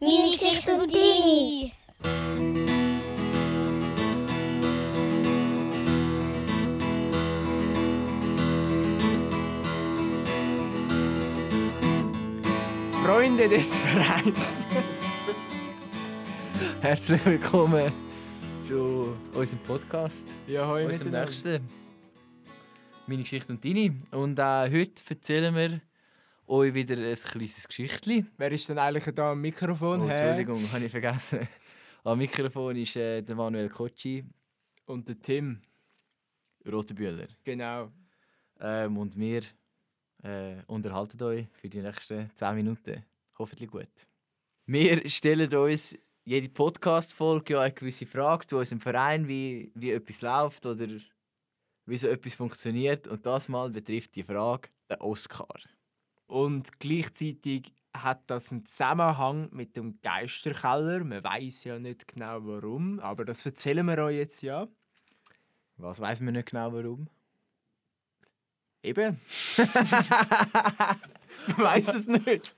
Meine Geschichte und deine. Freunde des Vereins. Herzlich willkommen zu unserem Podcast, Ja, hoi unserem miteinander. nächsten. Meine Geschichte und deine. Und auch heute erzählen wir euch wieder ein kleines Geschichtchen. Wer ist denn eigentlich da am Mikrofon? Oh? Entschuldigung, habe ich vergessen. Am Mikrofon ist äh, der Manuel Kotschi, Und der Tim. Rotenbühler. Genau. Ähm, und wir äh, unterhalten euch für die nächsten 10 Minuten. Hoffentlich gut. Wir stellen uns jede Podcast-Folge ja eine gewisse Frage zu unserem Verein, wie, wie etwas läuft oder wie so etwas funktioniert. Und das mal betrifft die Frage den Oscar. Und gleichzeitig hat das einen Zusammenhang mit dem Geisterkeller. Man weiß ja nicht genau warum, aber das erzählen wir euch jetzt ja. Was weiß man nicht genau warum? Eben. Man weiß es nicht.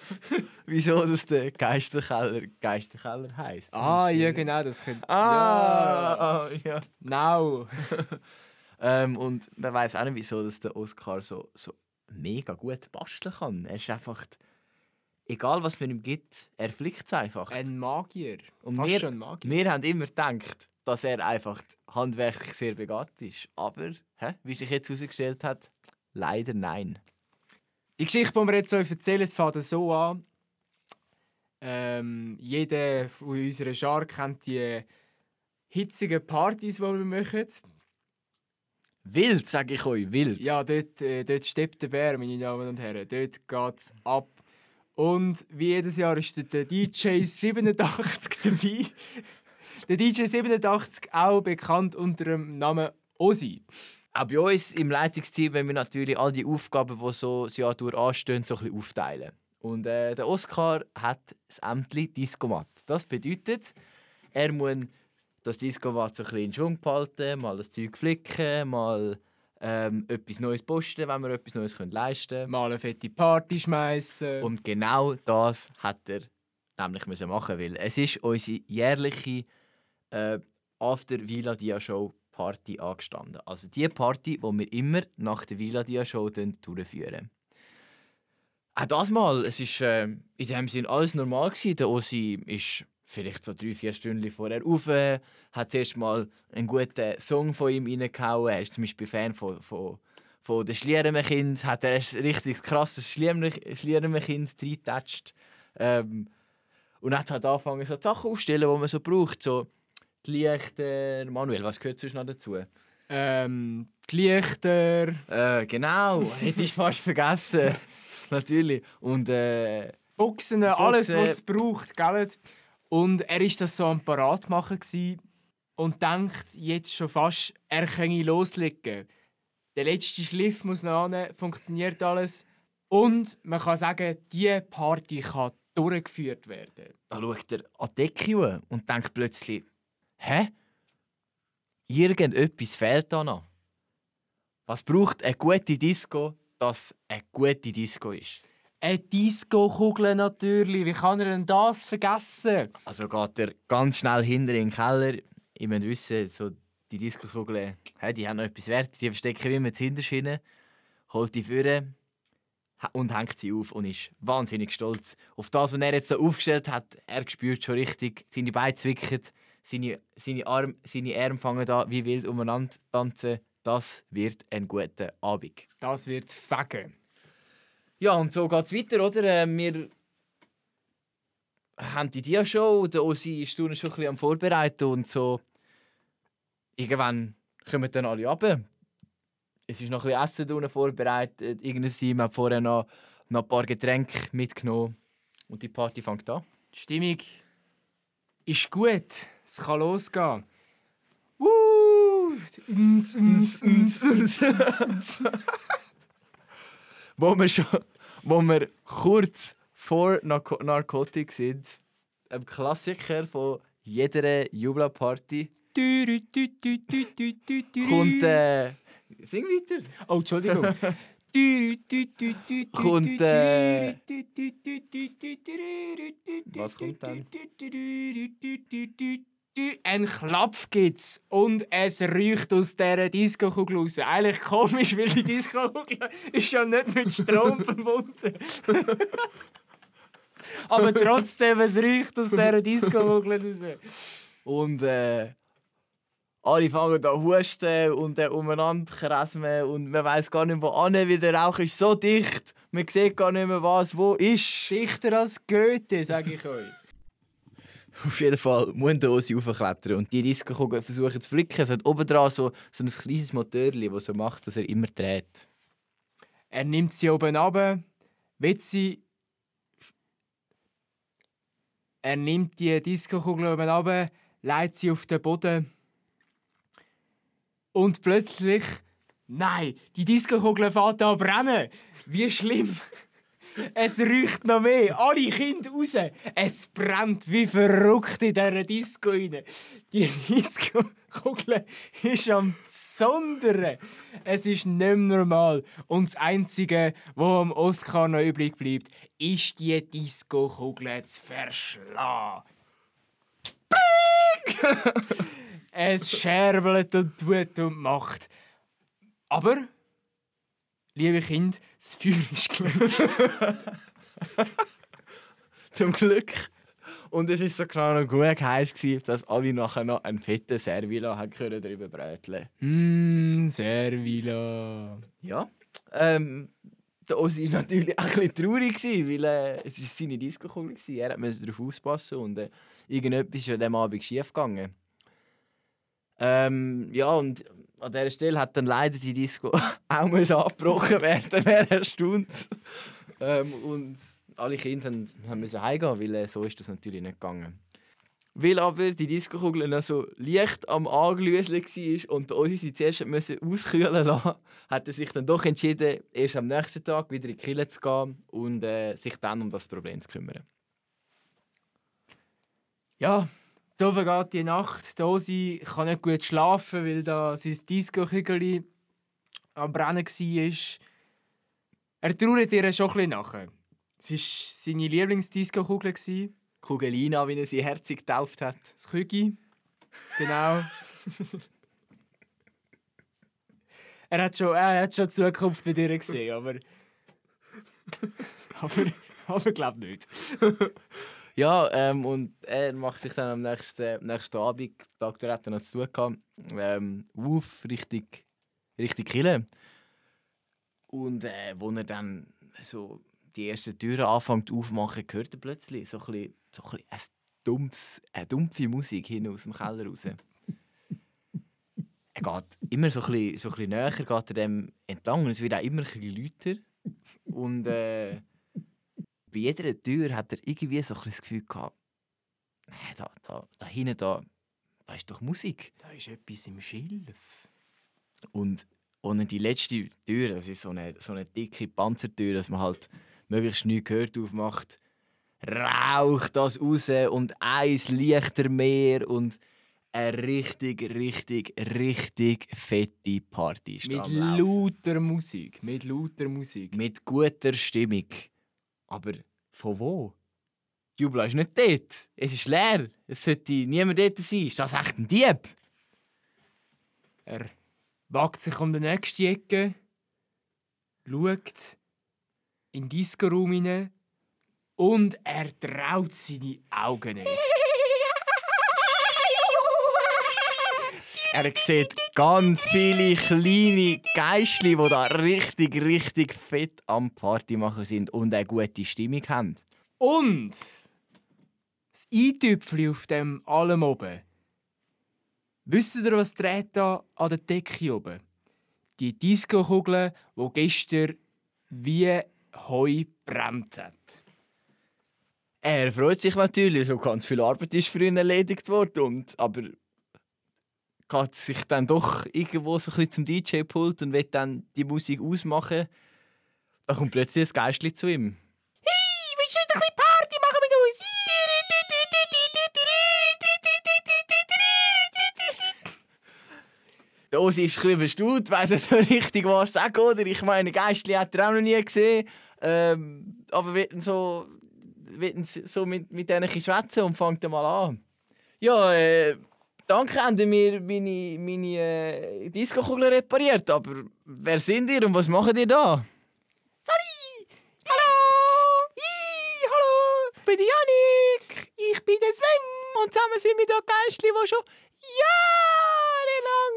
Wieso das der Geisterkeller Geisterkeller heißt? Ah, ja, genau, das könnte. Ah, ah, ja. Now. Ähm, und man weiß auch nicht, wieso dass der Oscar so, so mega gut basteln kann. Er ist einfach, egal was man ihm gibt, er flickt es einfach. Ein Magier. Und Fast wir- schon ein Magier. Wir haben immer gedacht, dass er einfach handwerklich sehr begabt ist. Aber, hä, wie sich jetzt herausgestellt hat, leider nein. Die Geschichte, die wir jetzt euch erzählen, fängt so an. Ähm, jeder von unserer Schar kennt die hitzigen Partys, die wir machen. Wild, sage ich euch, wild. Ja, dort, äh, dort steppt der Bär, meine Damen und Herren. Dort geht es ab. Und wie jedes Jahr ist der DJ 87 dabei. Der DJ 87 auch bekannt unter dem Namen Osi. Auch bei uns im Leitungsteam wenn wir natürlich all die Aufgaben, die so das Jahr durch anstehen, so ein bisschen aufteilen. Und äh, der Oscar hat das Ämtli Discomat. Das bedeutet, er muss das Discomat so ein bisschen in Schwung behalten, mal das Zeug flicken, mal ähm, etwas Neues posten, wenn wir etwas Neues können leisten können. Mal eine fette Party schmeißen. Und genau das hat er nämlich müssen machen, weil es ist unsere jährliche äh, After Villa Dia Show Party angestanden. Also die Party, die wir immer nach der Villa Dia Show durchführen. Auch das mal, es ist äh, in dem Sinn alles normal gewesen. Der Ossi ist vielleicht so drei, vier Stunden vorher auf, äh, hat zuerst mal einen guten Song von ihm reingehauen. Er ist zum Beispiel Fan von, von, von den Schlierenmechind, hat er ein richtig krasses Schlierenmechind reingetatscht. Ähm, und hat halt angefangen, so Sachen aufzustellen, die man so braucht. So die Lichter. Manuel, was gehört sonst noch dazu? Ähm, die Lichter. Äh, genau, hätte ich fast vergessen. Natürlich. Und äh, Boxen, alles, Boxen. was es braucht, gell? Und er ist das so am Parat machen und denkt jetzt schon fast, er könne loslegen. Der letzte Schliff muss noch an, funktioniert alles. Und man kann sagen, die Party kann durchgeführt werden. da schaut er an die Decke und denkt plötzlich: Hä? Irgendetwas fehlt da noch. Was braucht eine gute Disco, dass eine gute Disco ist? Eine Disco-Kugel natürlich, wie kann er denn das vergessen? Also geht er ganz schnell hinter in den Keller. Ich muss wissen, so die hey, die haben noch etwas wert. Die verstecken wir immer hinter holt die führen und hängt sie auf und ist wahnsinnig stolz auf das, was er jetzt da aufgestellt hat. Er spürt schon richtig, seine Beine zwicken, seine, seine, Arme, seine Arme fangen da wie wild umeinander tanzen. Das wird ein guter Abend. Das wird fegen. Ja, und so geht es weiter, oder? Äh, wir haben die Dia-Show, der Ossi ist schon ein bisschen am Vorbereiten und so. Irgendwann kommen dann alle runter. Es ist noch ein bisschen Essen unten vorbereitet. Irgendein Team hat vorher noch, noch ein paar Getränke mitgenommen. Und die Party fängt an. Die Stimmung ist gut. Es kann losgehen. Woo! Wo wir schon, wo wir kurz vor Narco Narcotics sind. Ein Klassiker von jeder Jubla-Party. Kommt, äh, sing weiter. Oh, Entschuldigung. Kommt, äh, Was kommt dann? Ein Klapp gibt's und es riecht aus dieser Disco-Kugel raus. Eigentlich komisch, weil die Disco-Kugel ist ja nicht mit Strom verbunden. Aber trotzdem, es riecht aus dieser Disco-Kugel raus. Und äh, alle fangen an husten und äh, umeinander kresmen und man weiß gar nicht, wo an, weil der Rauch ist so dicht. Man sieht gar nicht mehr, was wo ist. Dichter als Goethe, sage ich euch. Auf jeden Fall Ossi raufklettern und die Disco-Kugel versuchen zu flicken. Es hat oben dran so, so ein kleines Motörchen, das so macht, dass er immer dreht. Er nimmt sie oben ab, will sie. Er nimmt die Disco-Kugel oben ab, legt sie auf den Boden. Und plötzlich. Nein, die Disco-Kugel fährt an brennen. Wie schlimm! Es riecht noch mehr. Alle Kinder raus. Es brennt wie verrückt in dieser Disco rein. Die Disco-Kugel ist am Sondern. Es ist nicht mehr normal. Und das Einzige, was am Oscar noch übrig bleibt, ist die Disco-Kugel zu verschlagen. Bing! es scherbelt und tut und macht. Aber Liebe Kind, das Feuer ist gelöscht. Zum Glück. Und es war so genau noch gut heiß, gewesen, dass alle nachher noch einen fetten Servila haben können drüber bröteln. Mmm, Servila. Ja. Ähm, der Ossi war natürlich auch ein bisschen traurig, gewesen, weil äh, es ist seine Disco-Kugel war. Er musste darauf aufpassen und äh, irgendetwas ist an diesem Abend schief gegangen. Ähm, ja, und an dieser Stelle hat dann leider die Disco auch muss abgebrochen werden, wer erstaunt. ähm, und alle Kinder haben, müssen heimgehen, weil äh, so ist das natürlich nicht gegangen. Weil aber die Disco-Kugel noch so leicht am Anglüseln war und Ossi sie zuerst müssen auskühlen lassen, hat er sich dann doch entschieden, erst am nächsten Tag wieder in die Kille zu gehen und äh, sich dann um das Problem zu kümmern. Ja, so vergeht die Nacht. Die Osi kann nicht gut schlafen, weil da sein Disco-Kügel am Brennen war. Er trauert ihr schon ein bisschen nachher. Es war seine Lieblings-Disco-Kugel. Das Kugelina, wie er sie herzig getauft hat. Kügi. Genau. er hat schon, er hat schon Zukunft bei dir gesehen, aber. aber, aber ich glaube nicht. Ja, ähm, und er macht sich dann am nächsten, nächsten Abend, Tag der hat noch zu tun gehabt, ähm, auf richtig, richtig Kille. Und äh, wo er dann so die ersten Türen anfängt aufmachen, hört er plötzlich so ein bisschen, so ein bisschen dumpfes, eine dumpfe Musik hin aus dem Keller raus. er geht immer so ein bisschen, so ein bisschen näher geht er dem entlang und es wird auch immer ein bisschen lauter. Und äh, bei jeder Tür hat er irgendwie so ein das Gefühl gehabt, da, da, da hinten, da, da ist doch Musik. Da ist etwas im Schilf. Und, und die letzte Tür, das ist so eine, so eine dicke Panzertür, dass man halt möglichst nichts gehört aufmacht, raucht das raus und eins leichter mehr und eine richtig, richtig, richtig fette Party Mit lauter Musik. Mit lauter Musik. Mit guter Stimmung. Aber von wo? Die Jubel ist nicht dort. Es ist leer. Es sollte niemand dort sein. Ist das echt ein Dieb? Er wagt sich um die nächste Ecke, schaut in den Disco-Raum hinein und er traut seine Augen nicht. Er sieht ganz viele kleine Geistli, die da richtig, richtig fett am Party machen sind und eine gute Stimmung haben. Und das Eintüpfli auf dem allem oben. Wisst ihr, was dreht da an der Decke oben? Die Disco-Kugel, die gestern wie Heu brennt hat. Er freut sich natürlich, so ganz viel Arbeit ist für ihn erledigt worden. Und, aber geht sich dann doch irgendwo so ein bisschen zum DJ-Pult und will dann die Musik ausmachen. Da kommt plötzlich ein Geistli zu ihm. Hey, willst du nicht ein bisschen Party machen mit uns? Der Osi ist ein bisschen verstaut, weiss nicht richtig was sagen, oder? Ich meine, Geistli hat er auch noch nie gesehen. Ähm, aber wir so, wir so mit, mit denen schwätzen und fangt mal an. Ja, äh, danke, haben mir meine, meine äh, Disco-Kugel repariert. Aber wer sind ihr und was macht ihr da? Sali! Hallo! Hi, hallo! Ich bin die Janik! Ich bin der Sven! Und zusammen sind wir da Geistli, die schon jahrelang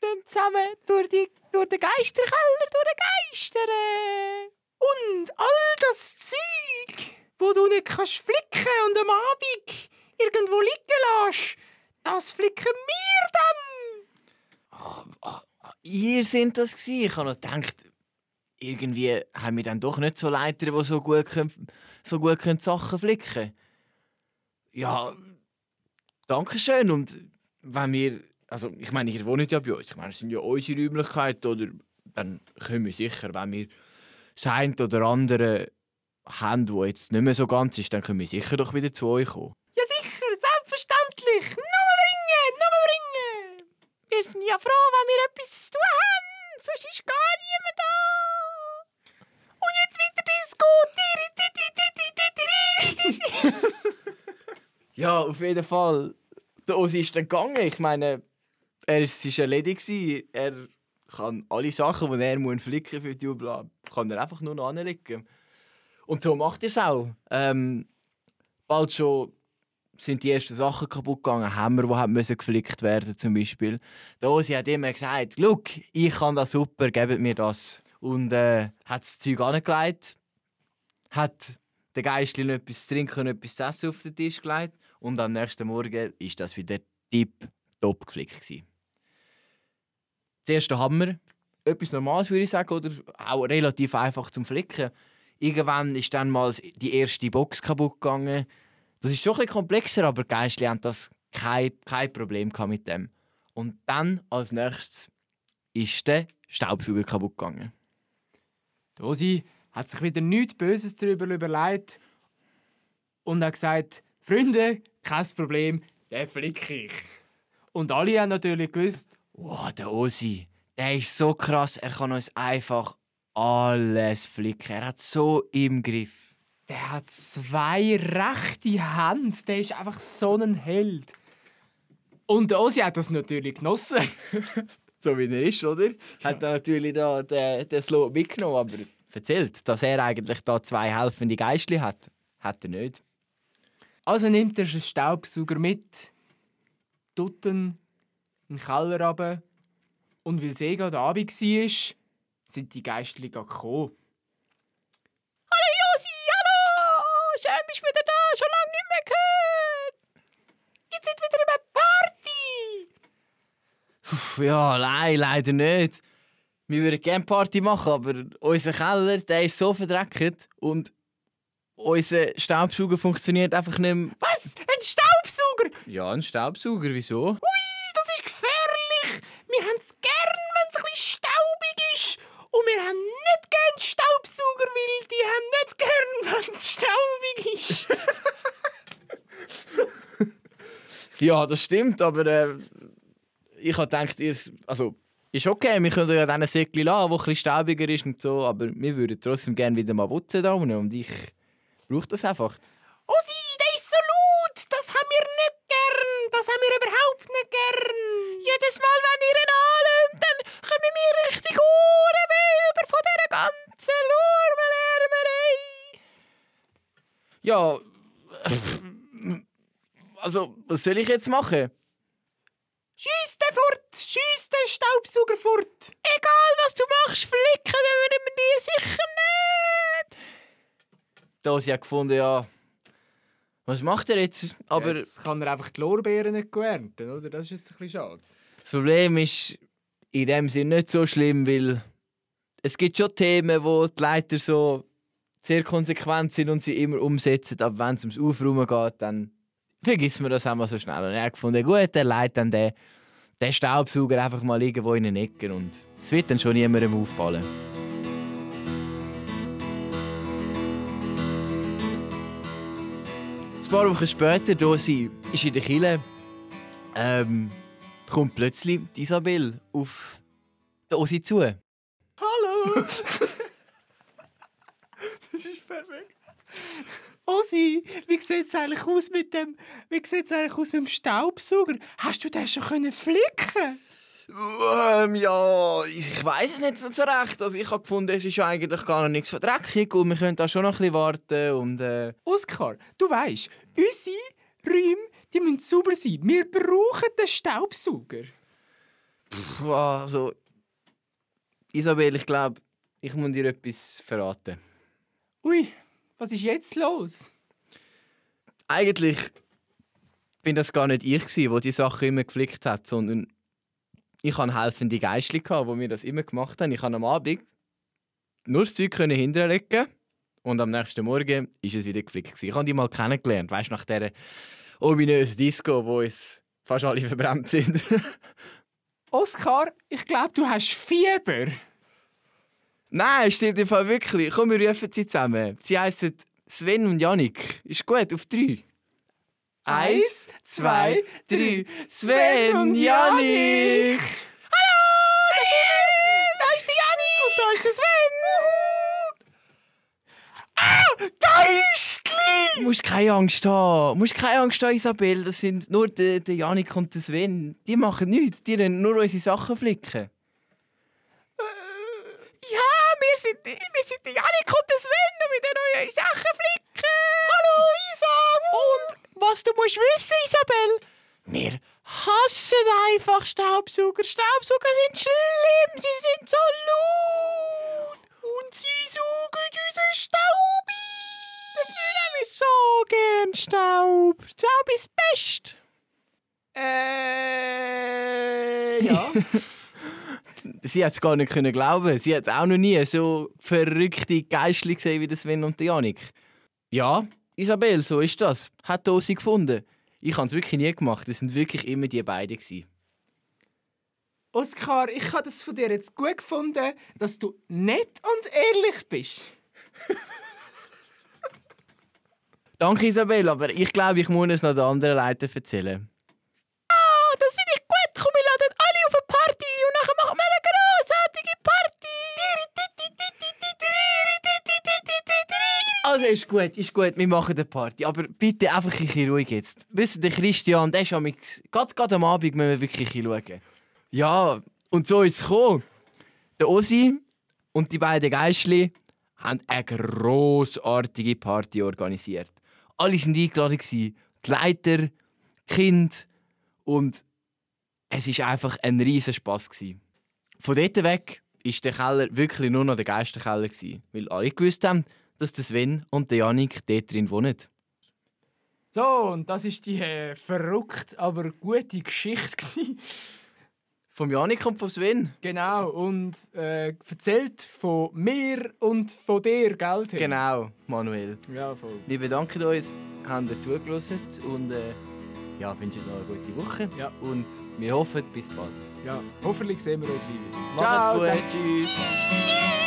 dann zusammen durch, die, durch den Geisterkeller durchgeistern. Und all das Zeug, wo du nicht kannst flicken und am Abend irgendwo liegen lässt, das flicken wir dann! Ah, ah, ah, ihr seid das gewesen. Ich habe noch gedacht, irgendwie haben wir dann doch nicht so Leiter, die so gut, können, so gut können Sachen flicken können. Ja, danke schön. Und wenn wir, also ich meine, ihr wohnt ja bei uns. Ich meine, es sind ja unsere Räumlichkeiten, oder dann können wir sicher, wenn wir das eine oder andere haben, wo jetzt nicht mehr so ganz ist, dann können wir sicher doch wieder zu euch kommen. Ja sicher, selbstverständlich. Bringen. Wir sind ja froh, wenn wir etwas zu tun haben. Sonst ist gar niemand da. Und jetzt wieder Disco. ja, auf jeden Fall. Der Osi ist dann gegangen. Ich meine, er war erledigt. Er kann alle Sachen, die er muss flicken für die Jubel, kann er einfach nur noch anlegen. Und so macht er es auch. Ähm, bald schon sind die ersten Sachen kaputt gegangen. Hämmer, die müssen geflickt werden zum Beispiel. Der Osi hat immer gesagt, «Look, ich kann das super, gebt mir das.» Und äh, hat das Zeug angelegt, hat den Geistlichen etwas zu trinken und etwas zu essen auf den Tisch gelegt und am nächsten Morgen war das wieder tipptopp geflickt. Gewesen. Das erste Hammer, etwas Normales würde ich sagen, oder auch relativ einfach zum Flicken. Irgendwann ist dann mal die erste Box kaputt gegangen. Das ist schon ein komplexer, aber Geistli haben das kein, kein Problem mit dem. Und dann als nächstes ist der Staubsauger kaputt gegangen. Dosi hat sich wieder nichts Böses darüber überlegt und hat gesagt, Freunde, kein Problem, den flicke ich. Und alle haben natürlich gewusst, wow, der Osi, der ist so krass, er kann uns einfach alles flicken. Er hat so im Griff. Der hat zwei rechte Hände, der ist einfach so ein Held. Und der Osi hat das natürlich genossen. so wie er ist, oder? Hat er natürlich da den, den Slow mitgenommen, aber erzählt, dass er eigentlich da zwei helfende Geistli hat. Hat er nicht. Also nimmt er einen Staubsauger mit, tut ihn in den Keller runter und weil es eh gerade Abend war, sind die Geistli gekommen. Hallo Josi, hallo! Schön bist wieder da, schon lange nicht mehr gehört! Jetzt sind wieder über Party! Ja, nein, leider nicht. Wir würden gerne Party machen, aber unser Keller der ist so verdreckt und unser Staubsauger funktioniert einfach nicht mehr. Was? Ein Staubsauger? Ja, ein Staubsauger, wieso? Ui, das ist gefährlich! Wir haben es gern, wenn es ein bisschen staubig ist. Und wir haben nicht gern Staubsauger, weil die haben nicht gern, wenn es staubig ist. Ja, das stimmt, aber äh, ich habe gedacht, ihr, also, ist okay, wir können ja diesen Säckchen lassen, der etwas staubiger ist und so, aber wir würden trotzdem gerne wieder mal putzen da unten und ich brauche das einfach. Osi, der ist so laut, das haben wir nicht gern, das haben wir überhaupt nicht gern. Jedes Mal, wenn ihr ihn anlöhnt, dann kommen wir richtig Ohrenweh über von dieser ganzen Lurmelärmerei. Ja, also, was soll ich jetzt machen? Schieß den fort! Schieß den Staubsauger fort! Egal, was du machst, flicken würden wir dir sicher nicht! Da sie gefunden, ja, was macht er jetzt? Aber jetzt kann er einfach die Lorbeeren nicht ernten, oder? Das ist jetzt ein bisschen schade. Das Problem ist in dem Sinne nicht so schlimm, weil es gibt schon Themen, wo die Leiter so sehr konsequent sind und sie immer umsetzen, aber wenn es ums Aufräumen geht, dann vergisst man das einmal so schnell. Und er hat gefunden, gut, er leitet dann den, den Staubsauger einfach mal irgendwo in den Ecken und es wird dann schon niemandem auffallen. Ein paar Wochen später, da sie ist in der Kille, ähm, kommt plötzlich Isabel auf die Osi zu. Hallo! das ist perfekt. Osi, wie sieht es eigentlich aus mit dem, wie sieht's eigentlich aus mit dem Staubsauger? Hast du den schon können flicken? Ähm, ja, ich weiß es nicht so recht. Also ich habe gefunden, es ist eigentlich gar noch nichts verdreckig und wir können da schon noch ein bisschen warten und äh, Oskar, du weißt, unsere Räume, die müssen sauber sein. Wir brauchen den Staubsauger. pff, also Isabel, ich glaube, ich muss dir etwas verraten. Ui, was ist jetzt los? Eigentlich bin das gar nicht ich gsi, wo die Sache immer geflickt hat, sondern ich hatte helfende Geistli, die mir das immer gemacht haben. Ich konnte am Abend nur das Zeug können hinterlegen und am nächsten Morgen ist es wieder geflickt. gsi. Ich habe die mal kennengelernt, weißt nach dieser ominösen Disco, wo es fast alle verbrannt sind. Oskar, ich glaube, du hast Fieber. Nein, stimmt im Fall wirklich. Komm, wir rufen sie zusammen. Sie heißen Sven und Janik. Ist gut, auf drei. Eins, zwei, drei. Sven und Janik! Hallo, da sind wir. Da ist der Janik. Und da ist der Sven! Geistli! Du musst keine Angst haben. Du musst keine Angst haben, Isabel. Das sind nur der, der Janik und der Sven. Die machen nichts. Die rennen nur unsere Sachen flicken. Ja, wir sind, wir sind der Janik und der Sven und mit den neuen Sachen flicken. Hallo, Isa. Und was du musst wissen, Isabel, wir hassen einfach Staubsauger. Staubsauger sind schlimm, sie sind so laut. Und sie saugen unseren Staub ein. Dafür haben wir so gern Staub. Staub ist best. Äh, ja. Sie hat es gar nicht können glauben. Sie hat auch noch nie so verrückte Geistli gesehen wie Sven und der Janik. Ja, Isabel, so ist das. Hat Osi gefunden. Ich habe es wirklich nie gemacht. Es sind wirklich immer die beiden. Gewesen. Oskar, ich habe das von dir jetzt gut gefunden, dass du nett und ehrlich bist. Danke, Isabel, aber ich glaube, ich muss es noch den anderen Leuten erzählen. Also ist gut, ist gut, wir machen eine Party. Aber bitte einfach ein bisschen ruhig jetzt. Wisst ihr, Christian, der ist am gerade, gerade am Abend müssen wir wirklich ein bisschen schauen. Ja, und so ist es gekommen. Der Osi und die beiden Geistli haben eine grossartige Party organisiert. Alle waren eingeladen, die Leiter, die Kinder und es war einfach ein riesen Spass. Von dort weg war der Keller wirklich nur noch der Geisterkeller, weil alle gewusst haben, dass der Sven und der Janik dort drin wohnen. So, und das ist die äh, verrückt, aber gute Geschichte. Vom Janik und vom Sven. genau, und äh, erzählt von mir und von dir, gell? Tim? Genau, Manuel. Ja, voll. Wir bedanken uns, haben ihr zugelassen und äh, ja, wünschen noch eine gute Woche. Ja. Und wir hoffen, bis bald. Ja, hoffentlich sehen wir euch wieder. Macht's Ciao gut. zusammen. Tschüss.